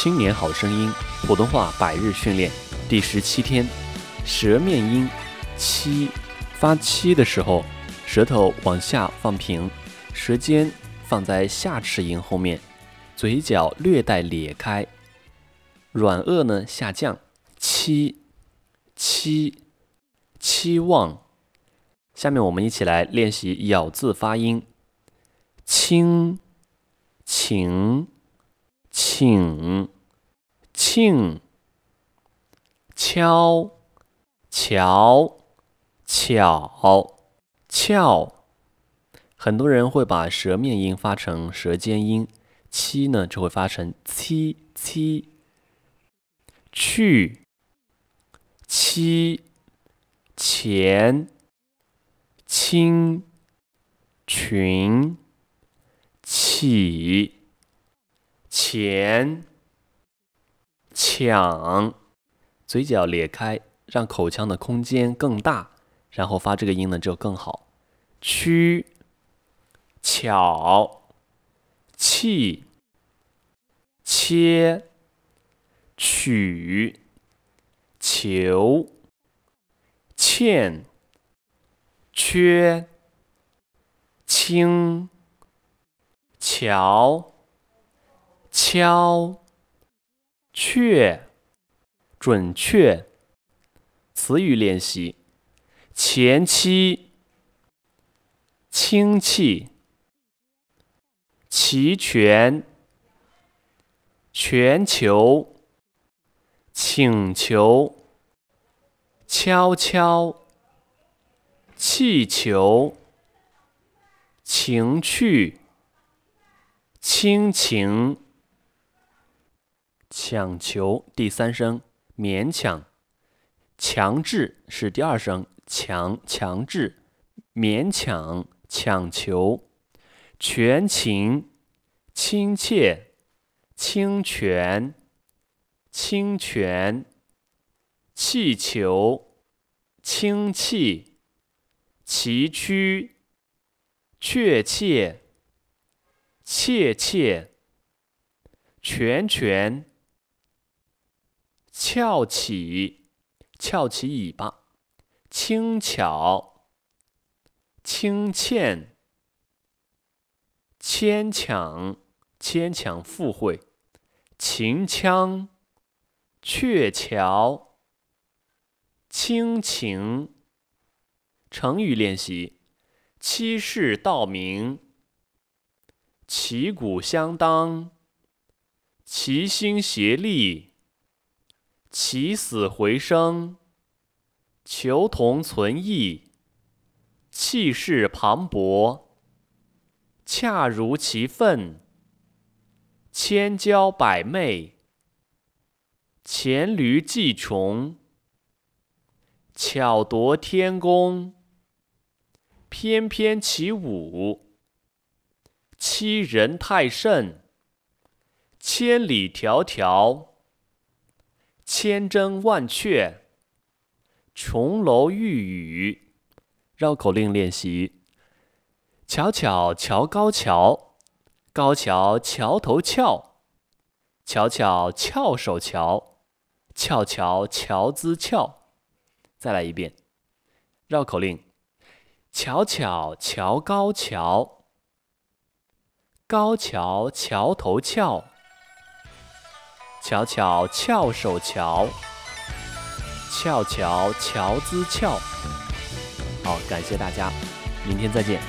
青年好声音普通话百日训练第十七天，舌面音七，发七的时候，舌头往下放平，舌尖放在下齿龈后面，嘴角略带咧开，软腭呢下降，七七期望。下面我们一起来练习咬字发音，清。请，请，庆，敲，桥，巧，翘。很多人会把舌面音发成舌尖音，七呢就会发成七七。去，七，前，清，群。起，前，抢，嘴角咧开，让口腔的空间更大，然后发这个音呢就更好。曲，巧，气，切，曲，求，欠，缺，轻。桥，敲，确，准确。词语练习：前期，氢气，齐全，全球，请求，悄悄，气球，情趣。亲情，强求第三声，勉强，强制是第二声，强强制，勉强，强求，全情，亲切，清泉，清泉，气球，氢气，崎岖，确切。切切，拳拳，翘起，翘起尾巴，轻巧，轻欠，牵强，牵强附会，秦腔，鹊桥，亲情。成语练习：欺世盗名。旗鼓相当，齐心协力，起死回生，求同存异，气势磅礴，恰如其分，千娇百媚，黔驴技穷，巧夺天工，翩翩起舞。欺人太甚，千里迢迢，千真万确，琼楼玉宇。绕口令练习：巧巧桥高桥，高桥桥头翘，巧巧翘手桥，翘桥桥姿俏。再来一遍。绕口令：巧巧桥高桥。高桥桥头翘，巧巧翘手桥，翘翘乔姿俏。好，感谢大家，明天再见。